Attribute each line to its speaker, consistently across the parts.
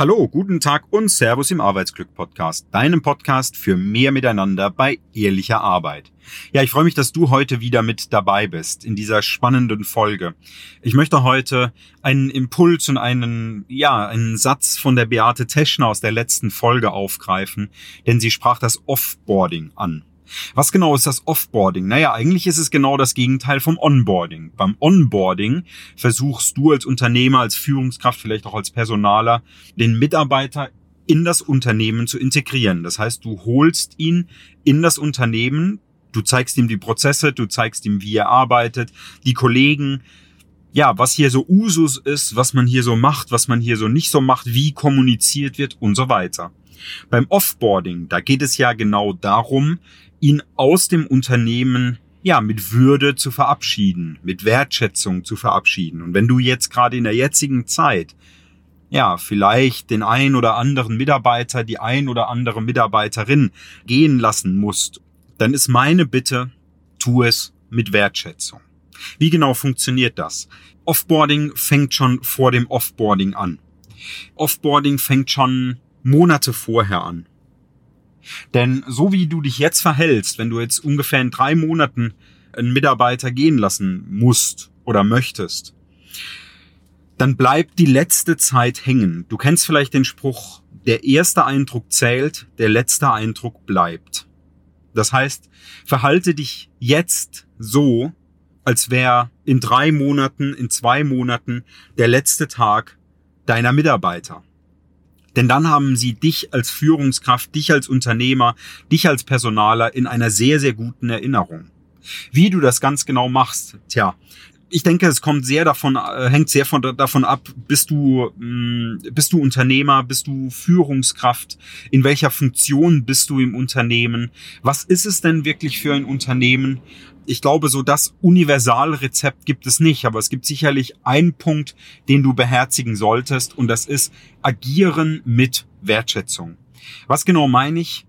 Speaker 1: Hallo, guten Tag und Servus im Arbeitsglück Podcast, deinem Podcast für mehr Miteinander bei ehrlicher Arbeit. Ja, ich freue mich, dass du heute wieder mit dabei bist in dieser spannenden Folge. Ich möchte heute einen Impuls und einen, ja, einen Satz von der Beate Teschner aus der letzten Folge aufgreifen, denn sie sprach das Offboarding an. Was genau ist das Offboarding? Naja, eigentlich ist es genau das Gegenteil vom Onboarding. Beim Onboarding versuchst du als Unternehmer, als Führungskraft, vielleicht auch als Personaler, den Mitarbeiter in das Unternehmen zu integrieren. Das heißt, du holst ihn in das Unternehmen, du zeigst ihm die Prozesse, du zeigst ihm, wie er arbeitet, die Kollegen, ja, was hier so Usus ist, was man hier so macht, was man hier so nicht so macht, wie kommuniziert wird und so weiter. Beim Offboarding, da geht es ja genau darum, ihn aus dem Unternehmen ja, mit Würde zu verabschieden, mit Wertschätzung zu verabschieden. Und wenn du jetzt gerade in der jetzigen Zeit, ja, vielleicht den ein oder anderen Mitarbeiter, die ein oder andere Mitarbeiterin gehen lassen musst, dann ist meine Bitte, tu es mit Wertschätzung. Wie genau funktioniert das? Offboarding fängt schon vor dem Offboarding an. Offboarding fängt schon Monate vorher an. Denn so wie du dich jetzt verhältst, wenn du jetzt ungefähr in drei Monaten einen Mitarbeiter gehen lassen musst oder möchtest, dann bleibt die letzte Zeit hängen. Du kennst vielleicht den Spruch, der erste Eindruck zählt, der letzte Eindruck bleibt. Das heißt, verhalte dich jetzt so, als wäre in drei Monaten, in zwei Monaten der letzte Tag deiner Mitarbeiter. Denn dann haben sie dich als Führungskraft, dich als Unternehmer, dich als Personaler in einer sehr, sehr guten Erinnerung. Wie du das ganz genau machst, tja, ich denke, es kommt sehr davon, äh, hängt sehr von, davon ab, bist du, mm, bist du Unternehmer, bist du Führungskraft, in welcher Funktion bist du im Unternehmen, was ist es denn wirklich für ein Unternehmen? Ich glaube, so das Universalrezept gibt es nicht, aber es gibt sicherlich einen Punkt, den du beherzigen solltest und das ist agieren mit Wertschätzung. Was genau meine ich?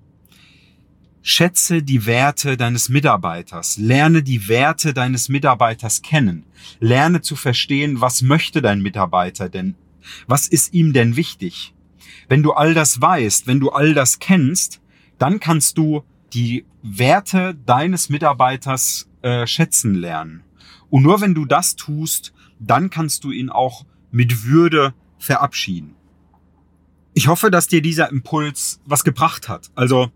Speaker 1: Schätze die Werte deines Mitarbeiters, lerne die Werte deines Mitarbeiters kennen, lerne zu verstehen, was möchte dein Mitarbeiter denn, was ist ihm denn wichtig. Wenn du all das weißt, wenn du all das kennst, dann kannst du die Werte deines Mitarbeiters äh, schätzen lernen. Und nur wenn du das tust, dann kannst du ihn auch mit Würde verabschieden. Ich hoffe, dass dir dieser Impuls was gebracht hat. Also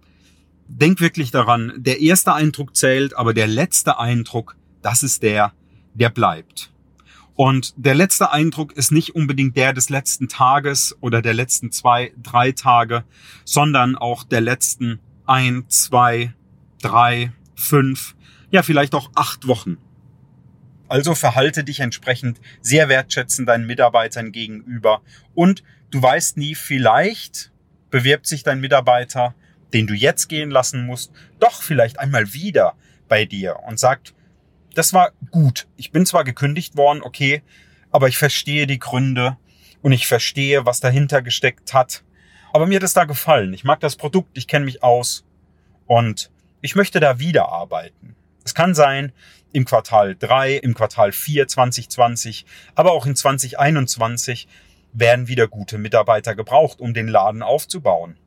Speaker 1: denk wirklich daran, der erste Eindruck zählt, aber der letzte Eindruck, das ist der, der bleibt. Und der letzte Eindruck ist nicht unbedingt der des letzten Tages oder der letzten zwei, drei Tage, sondern auch der letzten ein, zwei, drei, fünf, ja vielleicht auch acht Wochen. Also verhalte dich entsprechend sehr wertschätzend deinen Mitarbeitern gegenüber und du weißt nie, vielleicht bewirbt sich dein Mitarbeiter den du jetzt gehen lassen musst, doch vielleicht einmal wieder bei dir und sagt, das war gut. Ich bin zwar gekündigt worden, okay, aber ich verstehe die Gründe und ich verstehe, was dahinter gesteckt hat. Aber mir hat es da gefallen. Ich mag das Produkt, ich kenne mich aus und ich möchte da wieder arbeiten. Es kann sein, im Quartal 3, im Quartal 4 2020, aber auch in 2021 werden wieder gute Mitarbeiter gebraucht, um den Laden aufzubauen.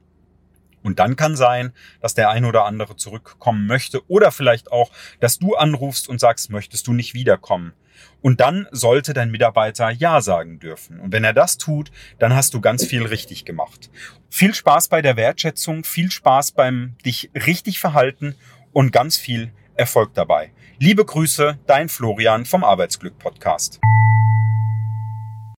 Speaker 1: Und dann kann sein, dass der ein oder andere zurückkommen möchte oder vielleicht auch, dass du anrufst und sagst, möchtest du nicht wiederkommen. Und dann sollte dein Mitarbeiter Ja sagen dürfen. Und wenn er das tut, dann hast du ganz viel richtig gemacht. Viel Spaß bei der Wertschätzung, viel Spaß beim dich richtig verhalten und ganz viel Erfolg dabei. Liebe Grüße, dein Florian vom Arbeitsglück Podcast.